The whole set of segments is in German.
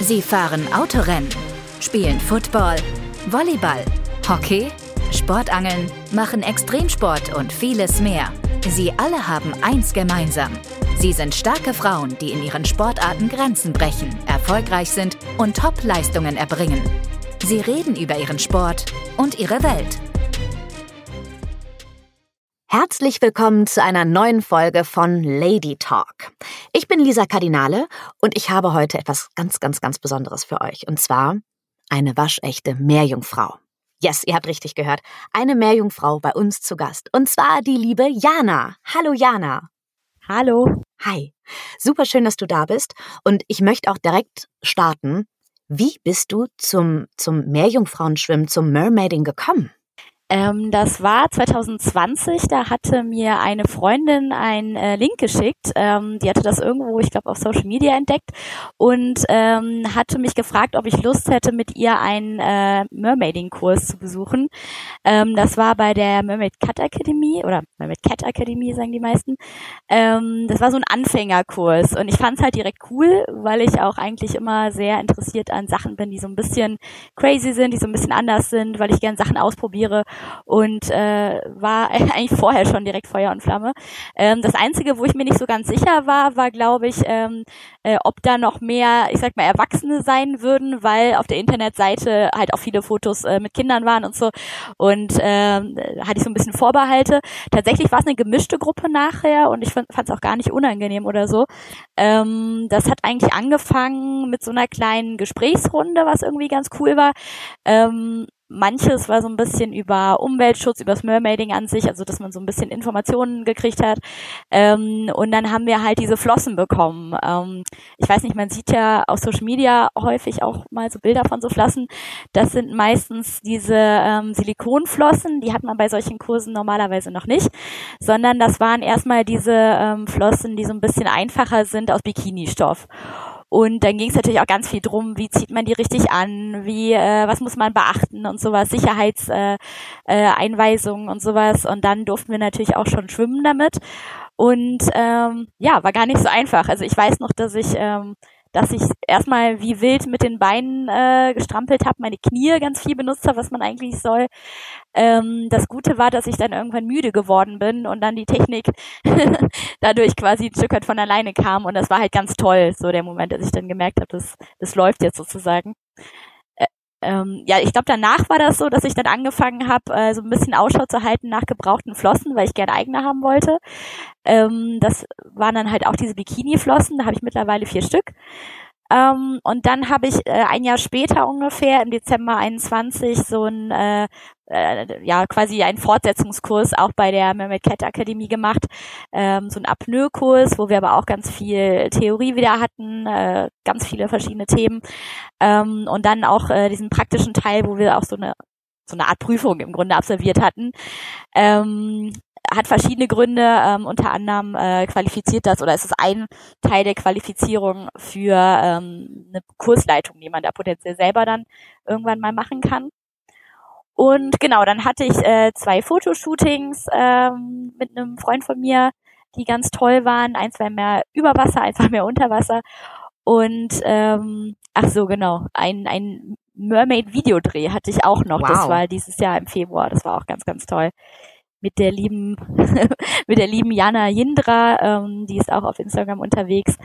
Sie fahren Autorennen, spielen Football, Volleyball, Hockey, Sportangeln, machen Extremsport und vieles mehr. Sie alle haben eins gemeinsam. Sie sind starke Frauen, die in ihren Sportarten Grenzen brechen, erfolgreich sind und Top-Leistungen erbringen. Sie reden über ihren Sport und ihre Welt. Herzlich willkommen zu einer neuen Folge von Lady Talk. Ich bin Lisa Kardinale und ich habe heute etwas ganz, ganz, ganz Besonderes für euch. Und zwar eine waschechte Meerjungfrau. Yes, ihr habt richtig gehört. Eine Meerjungfrau bei uns zu Gast. Und zwar die liebe Jana. Hallo Jana. Hallo. Hi. Super schön, dass du da bist. Und ich möchte auch direkt starten. Wie bist du zum, zum Meerjungfrauenschwimmen, zum Mermaiding gekommen? Ähm, das war 2020, da hatte mir eine Freundin einen äh, Link geschickt. Ähm, die hatte das irgendwo, ich glaube, auf Social Media entdeckt und ähm, hatte mich gefragt, ob ich Lust hätte, mit ihr einen äh, Mermaiding-Kurs zu besuchen. Ähm, das war bei der Mermaid Cat Academy oder Mermaid Cat Academy, sagen die meisten. Ähm, das war so ein Anfängerkurs und ich fand es halt direkt cool, weil ich auch eigentlich immer sehr interessiert an Sachen bin, die so ein bisschen crazy sind, die so ein bisschen anders sind, weil ich gern Sachen ausprobiere und äh, war eigentlich vorher schon direkt Feuer und Flamme. Ähm, das Einzige, wo ich mir nicht so ganz sicher war, war, glaube ich, ähm, äh, ob da noch mehr, ich sag mal, Erwachsene sein würden, weil auf der Internetseite halt auch viele Fotos äh, mit Kindern waren und so. Und ähm, hatte ich so ein bisschen Vorbehalte. Tatsächlich war es eine gemischte Gruppe nachher und ich fand es auch gar nicht unangenehm oder so. Ähm, das hat eigentlich angefangen mit so einer kleinen Gesprächsrunde, was irgendwie ganz cool war. Ähm, Manches war so ein bisschen über Umweltschutz, über das Mermaiding an sich, also dass man so ein bisschen Informationen gekriegt hat. Ähm, und dann haben wir halt diese Flossen bekommen. Ähm, ich weiß nicht, man sieht ja auf Social Media häufig auch mal so Bilder von so Flossen. Das sind meistens diese ähm, Silikonflossen, die hat man bei solchen Kursen normalerweise noch nicht, sondern das waren erstmal diese ähm, Flossen, die so ein bisschen einfacher sind aus Bikini-Stoff. Und dann ging es natürlich auch ganz viel drum, wie zieht man die richtig an, wie, äh, was muss man beachten und sowas, Sicherheitseinweisungen äh, äh, und sowas. Und dann durften wir natürlich auch schon schwimmen damit. Und ähm, ja, war gar nicht so einfach. Also ich weiß noch, dass ich ähm, dass ich erstmal wie wild mit den Beinen äh, gestrampelt habe, meine Knie ganz viel benutzt habe, was man eigentlich soll. Ähm, das Gute war, dass ich dann irgendwann müde geworden bin und dann die Technik dadurch quasi ein Stück weit von alleine kam und das war halt ganz toll, so der Moment, dass ich dann gemerkt habe, das, das läuft jetzt sozusagen ähm, ja, ich glaube, danach war das so, dass ich dann angefangen habe, äh, so ein bisschen Ausschau zu halten nach gebrauchten Flossen, weil ich gerne eigene haben wollte. Ähm, das waren dann halt auch diese Bikini-Flossen, da habe ich mittlerweile vier Stück. Ähm, und dann habe ich äh, ein Jahr später ungefähr, im Dezember 21, so ein, äh, äh, ja, quasi einen Fortsetzungskurs auch bei der Mermaid Cat Akademie gemacht. Ähm, so ein Apnoe-Kurs, wo wir aber auch ganz viel Theorie wieder hatten, äh, ganz viele verschiedene Themen. Ähm, und dann auch äh, diesen praktischen Teil, wo wir auch so eine so eine Art Prüfung im Grunde absolviert hatten. Ähm, hat verschiedene Gründe, ähm, unter anderem äh, qualifiziert das oder ist es ein Teil der Qualifizierung für ähm, eine Kursleitung, die man da potenziell selber dann irgendwann mal machen kann. Und genau, dann hatte ich äh, zwei Fotoshootings ähm, mit einem Freund von mir, die ganz toll waren. Eins war mehr über Wasser, eins war mehr unter Wasser. Und ähm, ach so, genau, ein, ein Mermaid-Videodreh hatte ich auch noch. Wow. Das war dieses Jahr im Februar. Das war auch ganz, ganz toll mit der lieben, mit der lieben Jana Jindra, ähm, die ist auch auf Instagram unterwegs.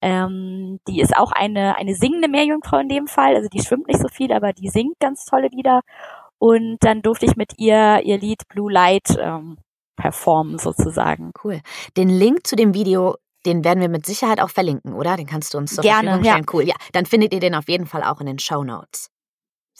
Ähm, die ist auch eine, eine singende Meerjungfrau in dem Fall. Also die schwimmt nicht so viel, aber die singt ganz tolle Lieder. Und dann durfte ich mit ihr ihr Lied Blue Light ähm, performen sozusagen. Cool. Den Link zu dem Video den werden wir mit Sicherheit auch verlinken, oder? Den kannst du uns zur Gerne, Verfügung stellen. Ja. Cool. Ja, dann findet ihr den auf jeden Fall auch in den Show Notes.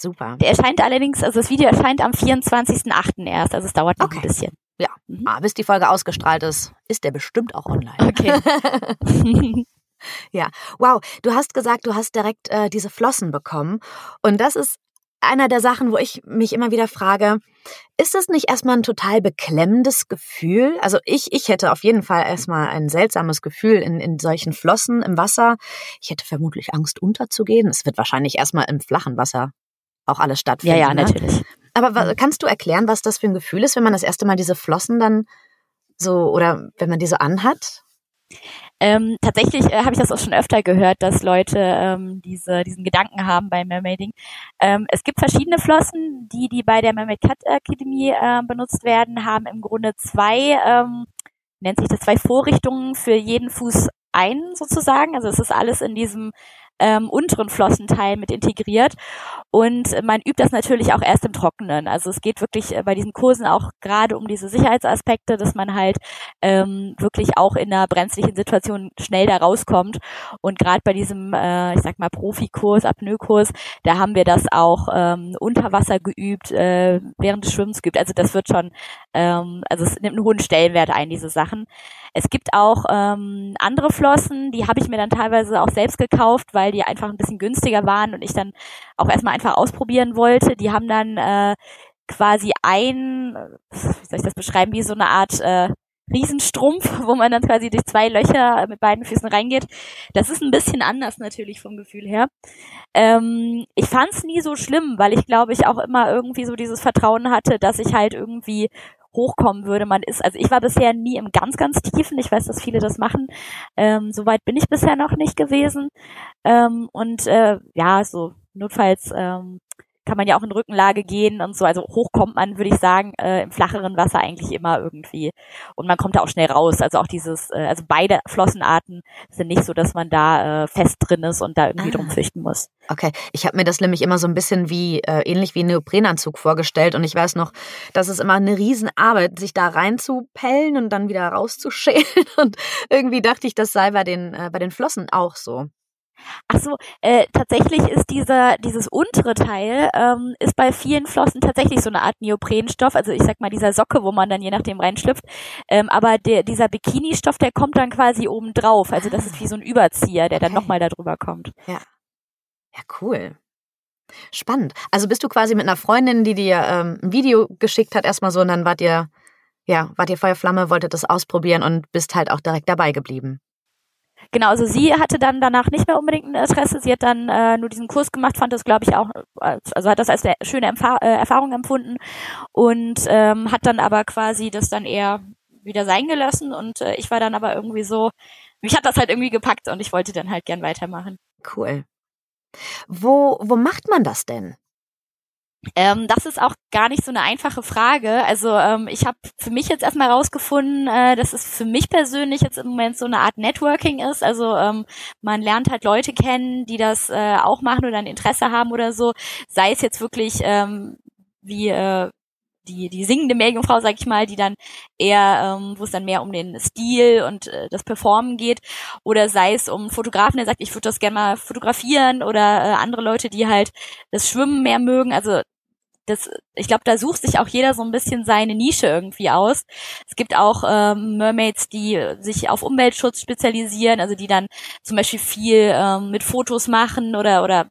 Super. Der erscheint allerdings, also das Video erscheint am 24.08. erst, also es dauert noch okay. ein bisschen. Ja, mhm. ah, bis die Folge ausgestrahlt ist, ist der bestimmt auch online. Okay. ja, wow. Du hast gesagt, du hast direkt äh, diese Flossen bekommen. Und das ist einer der Sachen, wo ich mich immer wieder frage, ist das nicht erstmal ein total beklemmendes Gefühl? Also ich, ich hätte auf jeden Fall erstmal ein seltsames Gefühl in, in solchen Flossen im Wasser. Ich hätte vermutlich Angst unterzugehen. Es wird wahrscheinlich erstmal im flachen Wasser auch alles stattfindet. Ja, ja, ne? natürlich. Aber kannst du erklären, was das für ein Gefühl ist, wenn man das erste Mal diese Flossen dann so oder wenn man diese anhat? Ähm, tatsächlich äh, habe ich das auch schon öfter gehört, dass Leute ähm, diese, diesen Gedanken haben beim Mermaiding. Ähm, es gibt verschiedene Flossen, die, die bei der Mermaid Cut Akademie äh, benutzt werden, haben im Grunde zwei, ähm, nennt sich das zwei Vorrichtungen für jeden Fuß ein sozusagen. Also es ist alles in diesem ähm, unteren Flossenteil mit integriert. Und man übt das natürlich auch erst im Trockenen. Also es geht wirklich äh, bei diesen Kursen auch gerade um diese Sicherheitsaspekte, dass man halt ähm, wirklich auch in einer brenzlichen Situation schnell da rauskommt. Und gerade bei diesem, äh, ich sag mal, Profikurs, Apnoe-Kurs, da haben wir das auch ähm, unter Wasser geübt, äh, während des Schwimmens geübt. Also das wird schon, ähm, also es nimmt einen hohen Stellenwert ein, diese Sachen. Es gibt auch ähm, andere Flossen, die habe ich mir dann teilweise auch selbst gekauft, weil die einfach ein bisschen günstiger waren und ich dann auch erstmal einfach ausprobieren wollte. Die haben dann äh, quasi ein, wie soll ich das beschreiben, wie so eine Art äh, Riesenstrumpf, wo man dann quasi durch zwei Löcher mit beiden Füßen reingeht. Das ist ein bisschen anders natürlich vom Gefühl her. Ähm, ich fand es nie so schlimm, weil ich glaube ich auch immer irgendwie so dieses Vertrauen hatte, dass ich halt irgendwie hochkommen würde. Man ist, also ich war bisher nie im ganz, ganz tiefen. Ich weiß, dass viele das machen. Ähm, Soweit bin ich bisher noch nicht gewesen. Ähm, und äh, ja, so notfalls ähm, kann man ja auch in Rückenlage gehen und so. Also hoch kommt man, würde ich sagen, äh, im flacheren Wasser eigentlich immer irgendwie. Und man kommt da auch schnell raus. Also auch dieses, äh, also beide Flossenarten sind nicht so, dass man da äh, fest drin ist und da irgendwie ah. drum fürchten muss. Okay, ich habe mir das nämlich immer so ein bisschen wie äh, ähnlich wie ein Neoprenanzug vorgestellt und ich weiß noch, dass es immer eine Riesenarbeit, sich da reinzupellen und dann wieder rauszuschälen und irgendwie dachte ich, das sei bei den äh, bei den Flossen auch so. Ach so, äh, tatsächlich ist dieser dieses untere Teil ähm, ist bei vielen Flossen tatsächlich so eine Art Neoprenstoff, also ich sag mal dieser Socke, wo man dann je nachdem reinschlüpft. Ähm, aber der dieser Bikini-Stoff, der kommt dann quasi oben drauf, also das ist wie so ein Überzieher, der okay. dann nochmal da drüber kommt. Ja, ja cool. Spannend. Also bist du quasi mit einer Freundin, die dir ähm, ein Video geschickt hat, erstmal so, und dann wart ihr, ja, wart ihr Feuerflamme, wolltet das ausprobieren und bist halt auch direkt dabei geblieben. Genau, also sie hatte dann danach nicht mehr unbedingt ein Interesse. Sie hat dann äh, nur diesen Kurs gemacht, fand das, glaube ich, auch, also hat das als eine schöne Empfa äh, Erfahrung empfunden und ähm, hat dann aber quasi das dann eher wieder sein gelassen und äh, ich war dann aber irgendwie so, mich hat das halt irgendwie gepackt und ich wollte dann halt gern weitermachen. Cool. Wo, wo macht man das denn? Ähm, das ist auch gar nicht so eine einfache Frage. Also ähm, ich habe für mich jetzt erstmal rausgefunden, äh, dass es für mich persönlich jetzt im Moment so eine Art Networking ist. Also ähm, man lernt halt Leute kennen, die das äh, auch machen oder ein Interesse haben oder so. Sei es jetzt wirklich ähm, wie äh, die, die singende Meerjungfrau, sag ich mal, die dann eher, ähm, wo es dann mehr um den Stil und äh, das Performen geht, oder sei es um Fotografen, der sagt, ich würde das gerne mal fotografieren, oder äh, andere Leute, die halt das Schwimmen mehr mögen. Also das, ich glaube, da sucht sich auch jeder so ein bisschen seine Nische irgendwie aus. Es gibt auch ähm, Mermaids, die sich auf Umweltschutz spezialisieren, also die dann zum Beispiel viel ähm, mit Fotos machen oder oder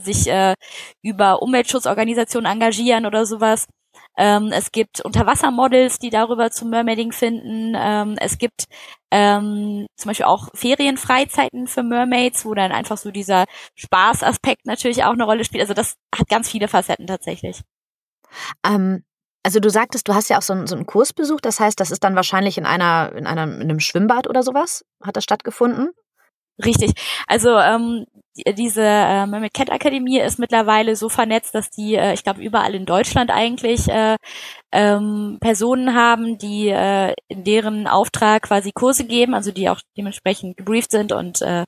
sich äh, über Umweltschutzorganisationen engagieren oder sowas. Ähm, es gibt Unterwassermodels, die darüber zum Mermaiding finden. Ähm, es gibt ähm, zum Beispiel auch Ferienfreizeiten für Mermaids, wo dann einfach so dieser Spaßaspekt natürlich auch eine Rolle spielt. Also das hat ganz viele Facetten tatsächlich. Ähm, also du sagtest, du hast ja auch so einen, so einen Kurs besucht. Das heißt, das ist dann wahrscheinlich in einer, in einer, in einem Schwimmbad oder sowas? Hat das stattgefunden? Richtig. Also ähm, diese äh, Mermaid Cat Akademie ist mittlerweile so vernetzt, dass die, äh, ich glaube, überall in Deutschland eigentlich äh, ähm, Personen haben, die äh, in deren Auftrag quasi Kurse geben, also die auch dementsprechend gebrieft sind und äh,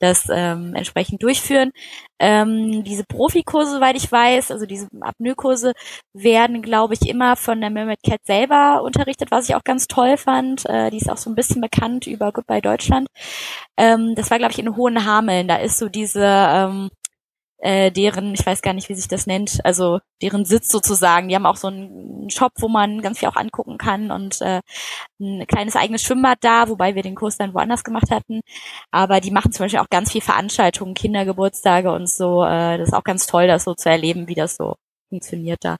das ähm, entsprechend durchführen. Ähm, diese Profikurse, soweit ich weiß, also diese Apnoe-Kurse werden, glaube ich, immer von der Mermaid Cat selber unterrichtet, was ich auch ganz toll fand. Äh, die ist auch so ein bisschen bekannt über Goodbye Deutschland. Ähm, das war, glaube ich, in Hohenhameln. Da ist so diese ähm, äh, deren, ich weiß gar nicht, wie sich das nennt, also deren Sitz sozusagen. Die haben auch so einen Shop, wo man ganz viel auch angucken kann und äh, ein kleines eigenes Schwimmbad da, wobei wir den Kurs dann woanders gemacht hatten. Aber die machen zum Beispiel auch ganz viel Veranstaltungen, Kindergeburtstage und so. Äh, das ist auch ganz toll, das so zu erleben, wie das so funktioniert da.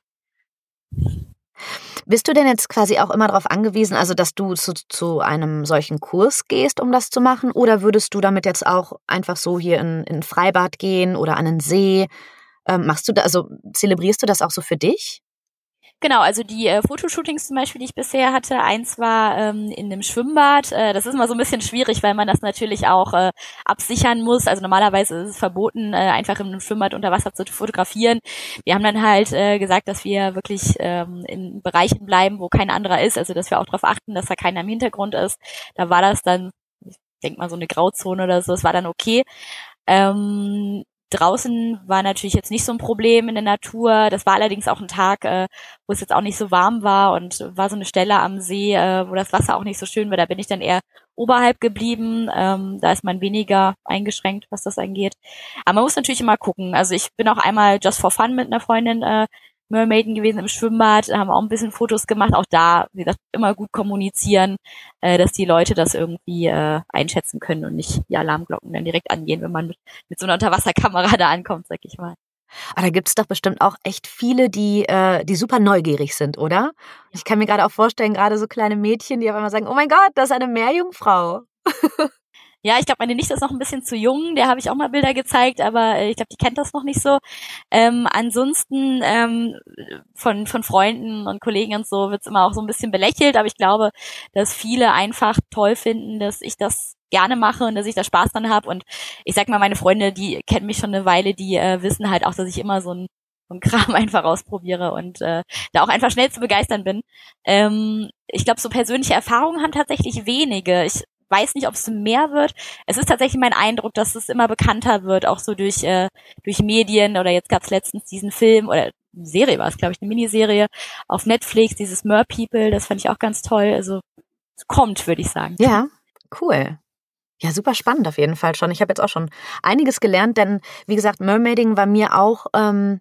Bist du denn jetzt quasi auch immer darauf angewiesen, also dass du zu, zu einem solchen Kurs gehst, um das zu machen? Oder würdest du damit jetzt auch einfach so hier in, in ein Freibad gehen oder an einen See? Ähm, machst du da, also zelebrierst du das auch so für dich? Genau, also die äh, Fotoshootings zum Beispiel, die ich bisher hatte, eins war ähm, in einem Schwimmbad. Äh, das ist immer so ein bisschen schwierig, weil man das natürlich auch äh, absichern muss. Also normalerweise ist es verboten, äh, einfach in einem Schwimmbad unter Wasser zu fotografieren. Wir haben dann halt äh, gesagt, dass wir wirklich ähm, in Bereichen bleiben, wo kein anderer ist. Also dass wir auch darauf achten, dass da keiner im Hintergrund ist. Da war das dann, ich denke mal so eine Grauzone oder so, es war dann okay. Ähm, Draußen war natürlich jetzt nicht so ein Problem in der Natur. Das war allerdings auch ein Tag, äh, wo es jetzt auch nicht so warm war und war so eine Stelle am See, äh, wo das Wasser auch nicht so schön war. Da bin ich dann eher oberhalb geblieben. Ähm, da ist man weniger eingeschränkt, was das angeht. Aber man muss natürlich immer gucken. Also ich bin auch einmal just for fun mit einer Freundin äh, Mermaiden gewesen im Schwimmbad, haben auch ein bisschen Fotos gemacht. Auch da, wie gesagt, immer gut kommunizieren, äh, dass die Leute das irgendwie äh, einschätzen können und nicht die Alarmglocken dann direkt angehen, wenn man mit, mit so einer Unterwasserkamera da ankommt, sag ich mal. Aber da gibt's doch bestimmt auch echt viele, die, äh, die super neugierig sind, oder? Ich kann mir gerade auch vorstellen, gerade so kleine Mädchen, die auf einmal sagen, oh mein Gott, das ist eine Meerjungfrau. Ja, ich glaube, meine Nichte ist noch ein bisschen zu jung, der habe ich auch mal Bilder gezeigt, aber äh, ich glaube, die kennt das noch nicht so. Ähm, ansonsten ähm, von, von Freunden und Kollegen und so wird's immer auch so ein bisschen belächelt, aber ich glaube, dass viele einfach toll finden, dass ich das gerne mache und dass ich da Spaß dran habe. Und ich sag mal, meine Freunde, die kennen mich schon eine Weile, die äh, wissen halt auch, dass ich immer so ein ein Kram einfach ausprobiere und äh, da auch einfach schnell zu begeistern bin. Ähm, ich glaube, so persönliche Erfahrungen haben tatsächlich wenige. Ich weiß nicht, ob es mehr wird. Es ist tatsächlich mein Eindruck, dass es immer bekannter wird, auch so durch, äh, durch Medien oder jetzt gab es letztens diesen Film oder Serie war es, glaube ich, eine Miniserie auf Netflix, dieses Mer People, das fand ich auch ganz toll. Also kommt, würde ich sagen. Ja, cool. Ja, super spannend auf jeden Fall schon. Ich habe jetzt auch schon einiges gelernt, denn wie gesagt, Mermaiding war mir auch ähm,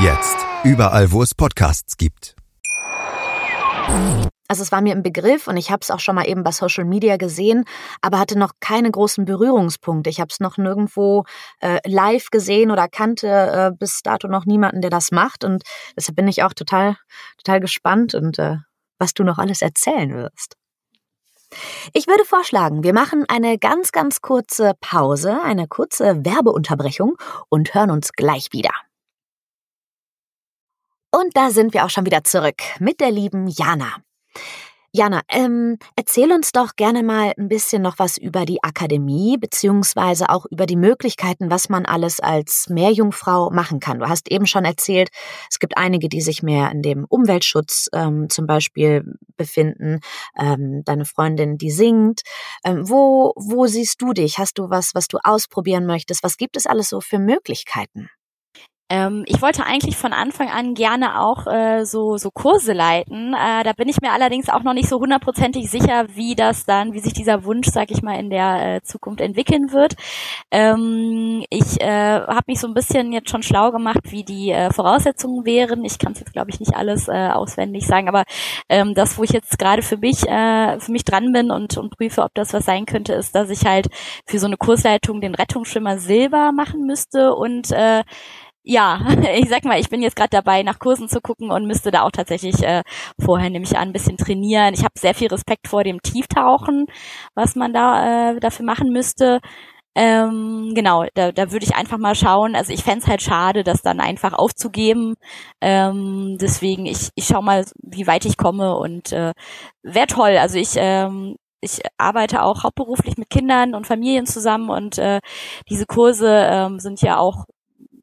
Jetzt. Überall, wo es Podcasts gibt. Also es war mir im Begriff und ich habe es auch schon mal eben bei Social Media gesehen, aber hatte noch keine großen Berührungspunkte. Ich habe es noch nirgendwo äh, live gesehen oder kannte äh, bis dato noch niemanden, der das macht. Und deshalb bin ich auch total, total gespannt und äh, was du noch alles erzählen wirst. Ich würde vorschlagen, wir machen eine ganz, ganz kurze Pause, eine kurze Werbeunterbrechung und hören uns gleich wieder. Und da sind wir auch schon wieder zurück mit der lieben Jana. Jana, ähm, erzähl uns doch gerne mal ein bisschen noch was über die Akademie, beziehungsweise auch über die Möglichkeiten, was man alles als Meerjungfrau machen kann. Du hast eben schon erzählt, es gibt einige, die sich mehr in dem Umweltschutz ähm, zum Beispiel befinden. Ähm, deine Freundin, die singt. Ähm, wo, wo siehst du dich? Hast du was, was du ausprobieren möchtest? Was gibt es alles so für Möglichkeiten? Ähm, ich wollte eigentlich von Anfang an gerne auch äh, so, so Kurse leiten. Äh, da bin ich mir allerdings auch noch nicht so hundertprozentig sicher, wie das dann, wie sich dieser Wunsch, sag ich mal, in der äh, Zukunft entwickeln wird. Ähm, ich äh, habe mich so ein bisschen jetzt schon schlau gemacht, wie die äh, Voraussetzungen wären. Ich kann es jetzt, glaube ich, nicht alles äh, auswendig sagen, aber ähm, das, wo ich jetzt gerade für mich, äh, für mich dran bin und, und prüfe, ob das was sein könnte, ist, dass ich halt für so eine Kursleitung den Rettungsschwimmer Silber machen müsste und äh, ja, ich sag mal, ich bin jetzt gerade dabei, nach Kursen zu gucken und müsste da auch tatsächlich äh, vorher nämlich ein bisschen trainieren. Ich habe sehr viel Respekt vor dem Tieftauchen, was man da äh, dafür machen müsste. Ähm, genau, da, da würde ich einfach mal schauen. Also ich fände halt schade, das dann einfach aufzugeben. Ähm, deswegen, ich, ich schau mal, wie weit ich komme und äh, wäre toll. Also ich, ähm, ich arbeite auch hauptberuflich mit Kindern und Familien zusammen und äh, diese Kurse ähm, sind ja auch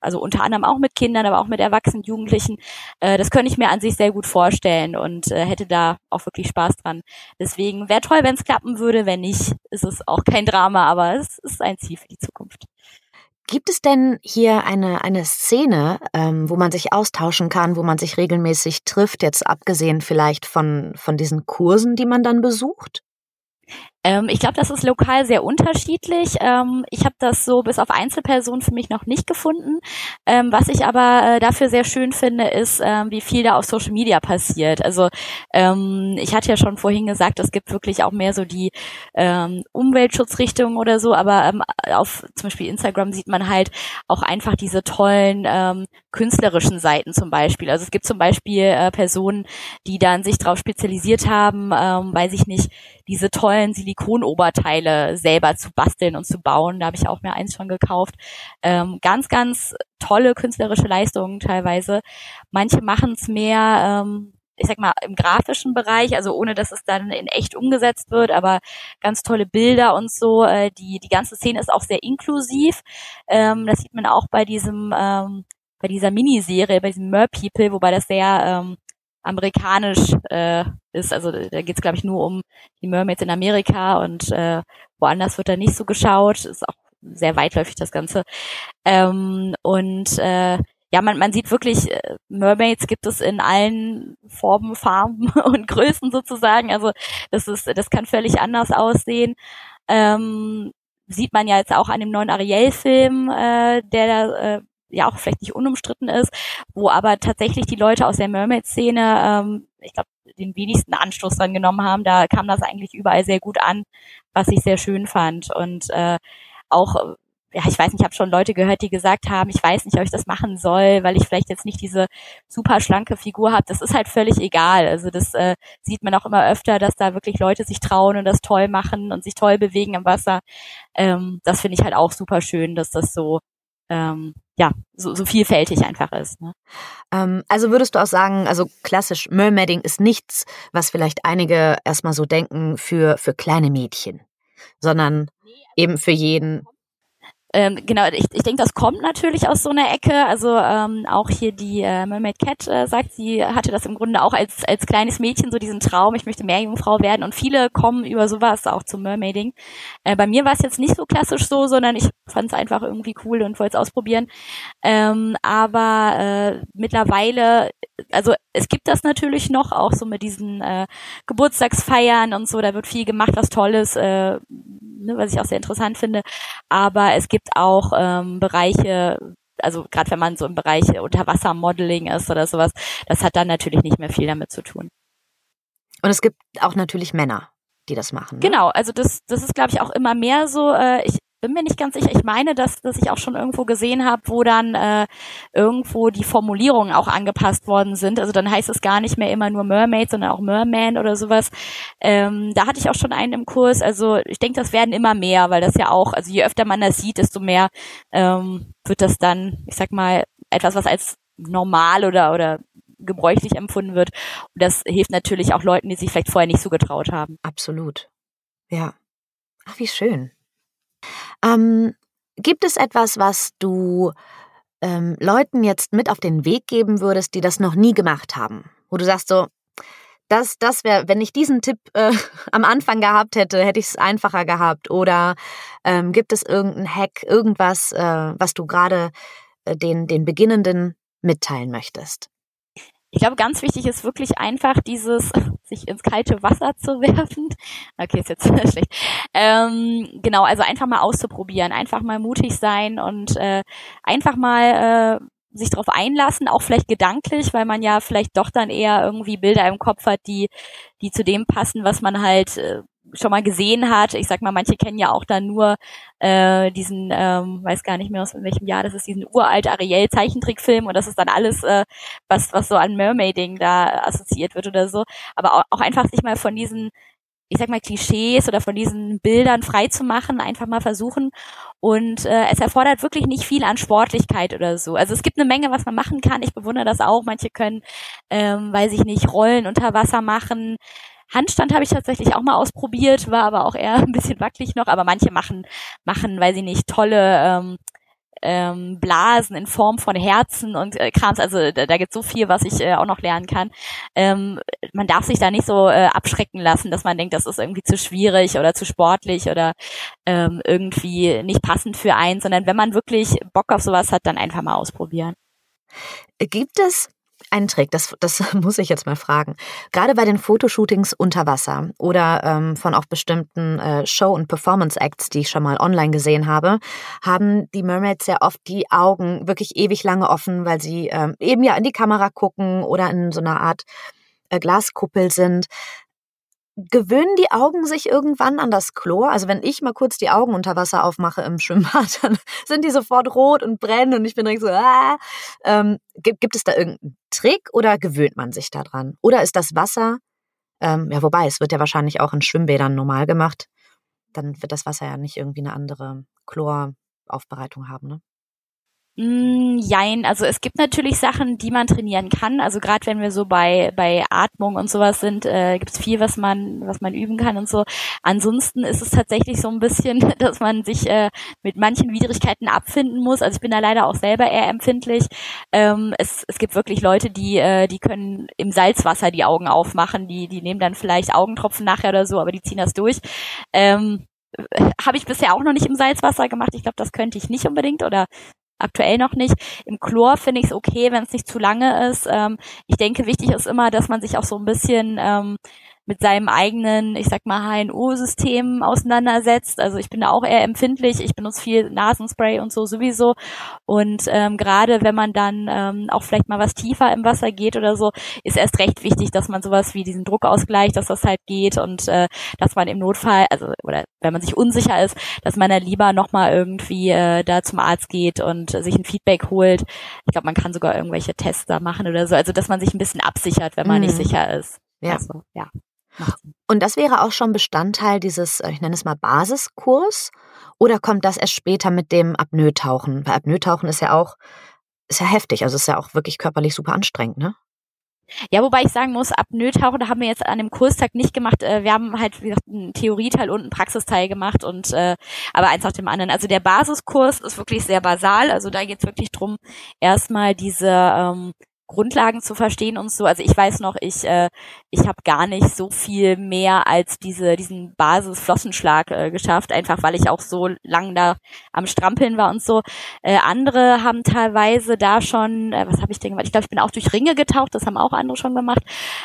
also unter anderem auch mit Kindern, aber auch mit Erwachsenen, Jugendlichen. Äh, das könnte ich mir an sich sehr gut vorstellen und äh, hätte da auch wirklich Spaß dran. Deswegen wäre toll, wenn es klappen würde. Wenn nicht, ist es auch kein Drama, aber es ist ein Ziel für die Zukunft. Gibt es denn hier eine, eine Szene, ähm, wo man sich austauschen kann, wo man sich regelmäßig trifft, jetzt abgesehen vielleicht von, von diesen Kursen, die man dann besucht? Ähm, ich glaube, das ist lokal sehr unterschiedlich. Ähm, ich habe das so bis auf Einzelpersonen für mich noch nicht gefunden. Ähm, was ich aber äh, dafür sehr schön finde, ist, ähm, wie viel da auf Social Media passiert. Also ähm, ich hatte ja schon vorhin gesagt, es gibt wirklich auch mehr so die ähm, Umweltschutzrichtung oder so, aber auf zum Beispiel Instagram sieht man halt auch einfach diese tollen künstlerischen Seiten zum Beispiel. Also es gibt zum Beispiel äh, Personen, die dann sich darauf spezialisiert haben, weiß ich nicht, diese tollen Silikonoberteile selber zu basteln und zu bauen. Da habe ich auch mir eins schon gekauft. Ähm, ganz, ganz tolle künstlerische Leistungen teilweise. Manche machen es mehr, ähm, ich sag mal, im grafischen Bereich, also ohne dass es dann in echt umgesetzt wird, aber ganz tolle Bilder und so. Äh, die, die ganze Szene ist auch sehr inklusiv. Ähm, das sieht man auch bei diesem ähm, bei dieser Miniserie, bei diesem Mer People, wobei das sehr ähm, amerikanisch äh, ist. Also da geht es, glaube ich, nur um die Mermaids in Amerika und äh, woanders wird da nicht so geschaut. Ist auch sehr weitläufig das Ganze. Ähm, und äh, ja, man, man sieht wirklich, äh, Mermaids gibt es in allen Formen, Farben und Größen sozusagen. Also das ist, das kann völlig anders aussehen. Ähm, sieht man ja jetzt auch an dem neuen Ariel-Film, äh, der da äh, ja auch vielleicht nicht unumstritten ist, wo aber tatsächlich die Leute aus der Mermaid-Szene, ähm, ich glaube, den wenigsten Anstoß dran genommen haben. Da kam das eigentlich überall sehr gut an, was ich sehr schön fand. Und äh, auch ja, ich weiß nicht, ich habe schon Leute gehört, die gesagt haben, ich weiß nicht, ob ich das machen soll, weil ich vielleicht jetzt nicht diese super schlanke Figur habe. Das ist halt völlig egal. Also das äh, sieht man auch immer öfter, dass da wirklich Leute sich trauen und das toll machen und sich toll bewegen im Wasser. Ähm, das finde ich halt auch super schön, dass das so ähm, ja, so, so vielfältig einfach ist. Ne? Ähm, also würdest du auch sagen, also klassisch Mermaiding ist nichts, was vielleicht einige erstmal so denken für, für kleine Mädchen, sondern eben für jeden ähm, genau, ich, ich denke, das kommt natürlich aus so einer Ecke. Also ähm, auch hier die äh, Mermaid Cat äh, sagt, sie hatte das im Grunde auch als als kleines Mädchen so diesen Traum, ich möchte Meerjungfrau werden. Und viele kommen über sowas auch zum Mermaiding. Äh, bei mir war es jetzt nicht so klassisch so, sondern ich fand es einfach irgendwie cool und wollte es ausprobieren. Ähm, aber äh, mittlerweile, also es gibt das natürlich noch, auch so mit diesen äh, Geburtstagsfeiern und so. Da wird viel gemacht, was Tolles. Äh, ne, was ich auch sehr interessant finde. Aber es gibt auch ähm, Bereiche, also gerade wenn man so im Bereich Unterwassermodeling ist oder sowas, das hat dann natürlich nicht mehr viel damit zu tun. Und es gibt auch natürlich Männer, die das machen. Ne? Genau, also das, das ist, glaube ich, auch immer mehr so. Äh, ich bin mir nicht ganz sicher. Ich meine, dass, dass ich auch schon irgendwo gesehen habe, wo dann äh, irgendwo die Formulierungen auch angepasst worden sind. Also dann heißt es gar nicht mehr immer nur Mermaid, sondern auch Merman oder sowas. Ähm, da hatte ich auch schon einen im Kurs. Also ich denke, das werden immer mehr, weil das ja auch, also je öfter man das sieht, desto mehr ähm, wird das dann, ich sag mal, etwas, was als normal oder oder gebräuchlich empfunden wird. Und das hilft natürlich auch Leuten, die sich vielleicht vorher nicht so getraut haben. Absolut. Ja. Ach, wie schön. Ähm, gibt es etwas, was du ähm, Leuten jetzt mit auf den Weg geben würdest, die das noch nie gemacht haben? Wo du sagst so, das, das wäre, wenn ich diesen Tipp äh, am Anfang gehabt hätte, hätte ich es einfacher gehabt. Oder ähm, gibt es irgendeinen Hack, irgendwas, äh, was du gerade äh, den, den Beginnenden mitteilen möchtest? Ich glaube, ganz wichtig ist wirklich einfach dieses, sich ins kalte Wasser zu werfen. Okay, ist jetzt schlecht. Ähm, genau, also einfach mal auszuprobieren, einfach mal mutig sein und äh, einfach mal äh, sich darauf einlassen, auch vielleicht gedanklich, weil man ja vielleicht doch dann eher irgendwie Bilder im Kopf hat, die, die zu dem passen, was man halt äh, schon mal gesehen hat. Ich sag mal, manche kennen ja auch dann nur äh, diesen, ähm, weiß gar nicht mehr aus welchem Jahr, das ist diesen uralt Ariel Zeichentrickfilm und das ist dann alles, äh, was was so an Mermaiding da assoziiert wird oder so. Aber auch, auch einfach sich mal von diesen ich sag mal, Klischees oder von diesen Bildern frei zu machen, einfach mal versuchen. Und äh, es erfordert wirklich nicht viel an Sportlichkeit oder so. Also es gibt eine Menge, was man machen kann. Ich bewundere das auch. Manche können, ähm, weiß ich nicht, Rollen unter Wasser machen. Handstand habe ich tatsächlich auch mal ausprobiert, war aber auch eher ein bisschen wackelig noch. Aber manche machen, machen, weiß ich nicht, tolle ähm, ähm, Blasen in Form von Herzen und äh, Krams. Also da, da gibt so viel, was ich äh, auch noch lernen kann. Ähm, man darf sich da nicht so äh, abschrecken lassen, dass man denkt, das ist irgendwie zu schwierig oder zu sportlich oder ähm, irgendwie nicht passend für einen, sondern wenn man wirklich Bock auf sowas hat, dann einfach mal ausprobieren. Gibt es Ein Trick, das, das muss ich jetzt mal fragen. Gerade bei den Fotoshootings unter Wasser oder ähm, von auch bestimmten äh, Show- und Performance-Acts, die ich schon mal online gesehen habe, haben die Mermaids sehr oft die Augen wirklich ewig lange offen, weil sie ähm, eben ja in die Kamera gucken oder in so einer Art äh, Glaskuppel sind gewöhnen die Augen sich irgendwann an das Chlor? Also wenn ich mal kurz die Augen unter Wasser aufmache im Schwimmbad, dann sind die sofort rot und brennen und ich bin direkt so, ah. Ähm, gibt, gibt es da irgendeinen Trick oder gewöhnt man sich daran? Oder ist das Wasser, ähm, ja wobei, es wird ja wahrscheinlich auch in Schwimmbädern normal gemacht, dann wird das Wasser ja nicht irgendwie eine andere Chloraufbereitung haben, ne? Mm, jein, also es gibt natürlich Sachen, die man trainieren kann. Also gerade wenn wir so bei bei Atmung und sowas sind, äh, gibt es viel, was man was man üben kann und so. Ansonsten ist es tatsächlich so ein bisschen, dass man sich äh, mit manchen Widrigkeiten abfinden muss. Also ich bin da leider auch selber eher empfindlich. Ähm, es, es gibt wirklich Leute, die äh, die können im Salzwasser die Augen aufmachen. Die die nehmen dann vielleicht Augentropfen nachher oder so, aber die ziehen das durch. Ähm, habe ich bisher auch noch nicht im Salzwasser gemacht. Ich glaube, das könnte ich nicht unbedingt oder aktuell noch nicht. Im Chlor finde ich es okay, wenn es nicht zu lange ist. Ähm, ich denke, wichtig ist immer, dass man sich auch so ein bisschen ähm, mit seinem eigenen, ich sag mal, HNO-System auseinandersetzt. Also ich bin da auch eher empfindlich. Ich benutze viel Nasenspray und so sowieso. Und ähm, gerade wenn man dann ähm, auch vielleicht mal was tiefer im Wasser geht oder so, ist erst recht wichtig, dass man sowas wie diesen Druckausgleich, dass das halt geht und äh, dass man im Notfall, also oder wenn man sich unsicher ist, dass man da lieber nochmal irgendwie äh, da zum Arzt geht und sich ein Feedback holt. Ich glaube, man kann sogar irgendwelche Tests da machen oder so. Also dass man sich ein bisschen absichert, wenn man mhm. nicht sicher ist. Ja. Also, ja. Und das wäre auch schon Bestandteil dieses, äh, ich nenne es mal Basiskurs, oder kommt das erst später mit dem Apnoe-Tauchen? Weil Apnoe-Tauchen ist ja auch, ist ja heftig, also ist ja auch wirklich körperlich super anstrengend, ne? Ja, wobei ich sagen muss, Apnoe-Tauchen, da haben wir jetzt an dem Kurstag nicht gemacht. Äh, wir haben halt, wie gesagt, einen Theorieteil und einen Praxisteil gemacht und äh, aber eins nach dem anderen. Also der Basiskurs ist wirklich sehr basal. Also da geht es wirklich drum, erstmal diese ähm, Grundlagen zu verstehen und so. Also ich weiß noch, ich äh, ich habe gar nicht so viel mehr als diese diesen Basisflossenschlag äh, geschafft, einfach weil ich auch so lang da am Strampeln war und so. Äh, andere haben teilweise da schon, äh, was habe ich denn gemacht? Ich glaube, ich bin auch durch Ringe getaucht, das haben auch andere schon gemacht.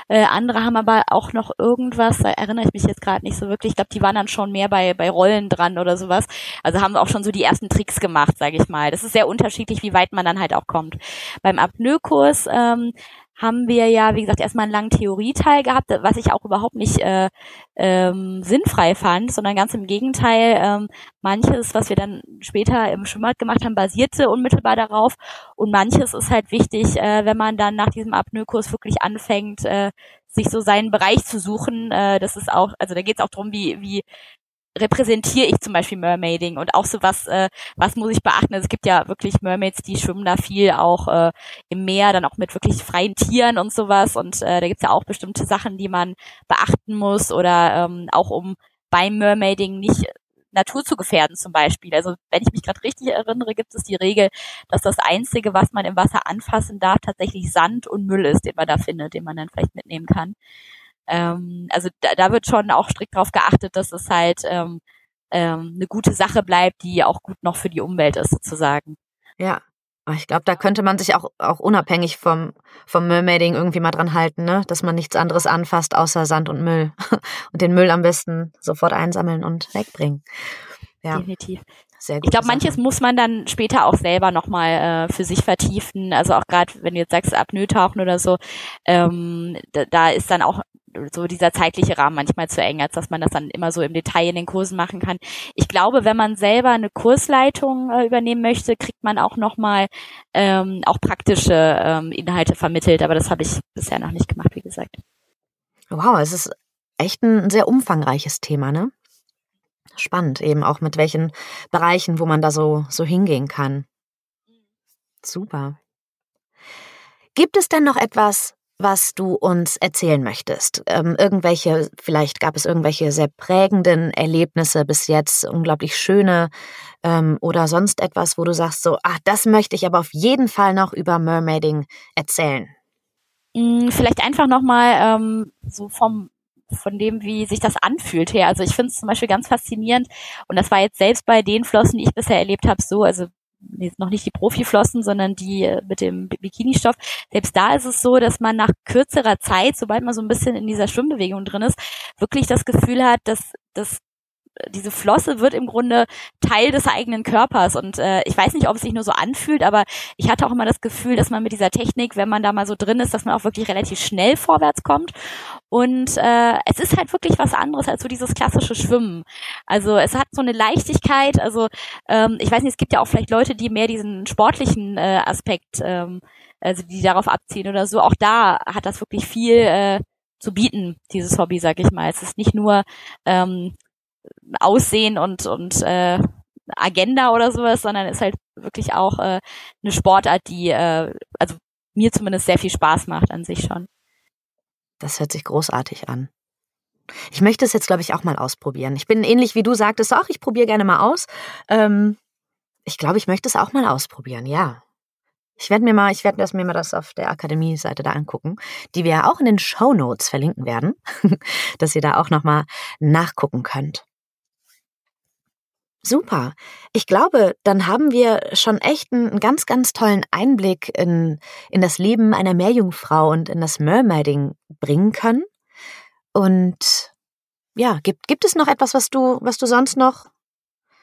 Äh, andere haben aber auch noch irgendwas, da erinnere ich mich jetzt gerade nicht so wirklich. Ich glaube, die waren dann schon mehr bei bei Rollen dran oder sowas. Also haben auch schon so die ersten Tricks gemacht, sage ich mal. Das ist sehr unterschiedlich, wie weit man dann halt auch kommt. Beim Apnoe-Kurs ähm, haben wir ja, wie gesagt, erstmal einen langen Theorieteil gehabt, was ich auch überhaupt nicht äh, ähm, sinnfrei fand, sondern ganz im Gegenteil, ähm, manches, was wir dann später im Schwimmbad gemacht haben, basierte unmittelbar darauf und manches ist halt wichtig, äh, wenn man dann nach diesem Apnoe-Kurs wirklich anfängt, äh, sich so seinen Bereich zu suchen. Äh, das ist auch, also da geht es auch darum, wie, wie repräsentiere ich zum Beispiel Mermaiding und auch so was, äh, was muss ich beachten? Also es gibt ja wirklich Mermaids, die schwimmen da viel auch äh, im Meer, dann auch mit wirklich freien Tieren und sowas und äh, da gibt's ja auch bestimmte Sachen, die man beachten muss oder ähm, auch um beim Mermaiding nicht Natur zu gefährden zum Beispiel. Also wenn ich mich gerade richtig erinnere, gibt es die Regel, dass das Einzige, was man im Wasser anfassen darf, tatsächlich Sand und Müll ist, den man da findet, den man dann vielleicht mitnehmen kann. Ähm, also da, da wird schon auch strikt darauf geachtet, dass es halt ähm, ähm, eine gute Sache bleibt, die auch gut noch für die Umwelt ist, sozusagen. Ja. Ich glaube, da könnte man sich auch, auch unabhängig vom, vom Mermaiding irgendwie mal dran halten, ne? dass man nichts anderes anfasst außer Sand und Müll. und den Müll am besten sofort einsammeln und wegbringen. Ja. Definitiv. Sehr gut. Ich glaube, manches muss man dann später auch selber nochmal äh, für sich vertiefen. Also auch gerade, wenn du jetzt sagst, Apnoe-Tauchen oder so, ähm, da, da ist dann auch so dieser zeitliche Rahmen manchmal zu eng, als dass man das dann immer so im Detail in den Kursen machen kann. Ich glaube, wenn man selber eine Kursleitung äh, übernehmen möchte, kriegt man auch nochmal ähm, auch praktische ähm, Inhalte vermittelt, aber das habe ich bisher noch nicht gemacht, wie gesagt. Wow, es ist echt ein sehr umfangreiches Thema, ne? Spannend, eben auch mit welchen Bereichen, wo man da so, so hingehen kann. Super. Gibt es denn noch etwas, was du uns erzählen möchtest. Ähm, irgendwelche, vielleicht gab es irgendwelche sehr prägenden Erlebnisse bis jetzt, unglaublich schöne ähm, oder sonst etwas, wo du sagst so, ach, das möchte ich aber auf jeden Fall noch über Mermaiding erzählen. Mm, vielleicht einfach nochmal ähm, so vom von dem, wie sich das anfühlt her. Also ich finde es zum Beispiel ganz faszinierend und das war jetzt selbst bei den Flossen, die ich bisher erlebt habe, so, also noch nicht die Profiflossen, sondern die äh, mit dem Bikini-Stoff. Selbst da ist es so, dass man nach kürzerer Zeit, sobald man so ein bisschen in dieser Schwimmbewegung drin ist, wirklich das Gefühl hat, dass das diese Flosse wird im Grunde Teil des eigenen Körpers. Und äh, ich weiß nicht, ob es sich nur so anfühlt, aber ich hatte auch immer das Gefühl, dass man mit dieser Technik, wenn man da mal so drin ist, dass man auch wirklich relativ schnell vorwärts kommt. Und äh, es ist halt wirklich was anderes als so dieses klassische Schwimmen. Also es hat so eine Leichtigkeit. Also ähm, ich weiß nicht, es gibt ja auch vielleicht Leute, die mehr diesen sportlichen äh, Aspekt, ähm, also die darauf abziehen oder so. Auch da hat das wirklich viel äh, zu bieten, dieses Hobby, sag ich mal. Es ist nicht nur ähm, Aussehen und, und äh, Agenda oder sowas, sondern ist halt wirklich auch äh, eine Sportart, die äh, also mir zumindest sehr viel Spaß macht an sich schon. Das hört sich großartig an. Ich möchte es jetzt, glaube ich, auch mal ausprobieren. Ich bin ähnlich wie du sagtest, auch ich probiere gerne mal aus. Ähm, ich glaube, ich möchte es auch mal ausprobieren, ja. Ich werde mir mal, ich werde mir mal das auf der Akademie-Seite da angucken, die wir ja auch in den Show Notes verlinken werden, dass ihr da auch nochmal nachgucken könnt. Super. Ich glaube, dann haben wir schon echt einen ganz, ganz tollen Einblick in, in das Leben einer Meerjungfrau und in das Mermaiding bringen können. Und ja, gibt, gibt es noch etwas, was du, was du sonst noch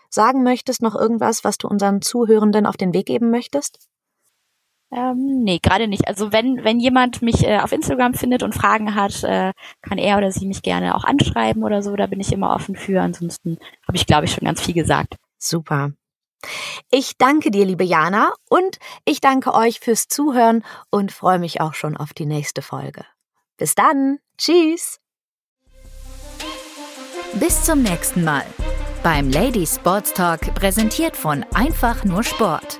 sagen möchtest? Noch irgendwas, was du unseren Zuhörenden auf den Weg geben möchtest? Ähm, nee, gerade nicht. Also wenn, wenn jemand mich äh, auf Instagram findet und Fragen hat, äh, kann er oder sie mich gerne auch anschreiben oder so. Da bin ich immer offen für. Ansonsten habe ich, glaube ich, schon ganz viel gesagt. Super. Ich danke dir, liebe Jana, und ich danke euch fürs Zuhören und freue mich auch schon auf die nächste Folge. Bis dann. Tschüss. Bis zum nächsten Mal beim Ladies Sports Talk, präsentiert von Einfach nur Sport.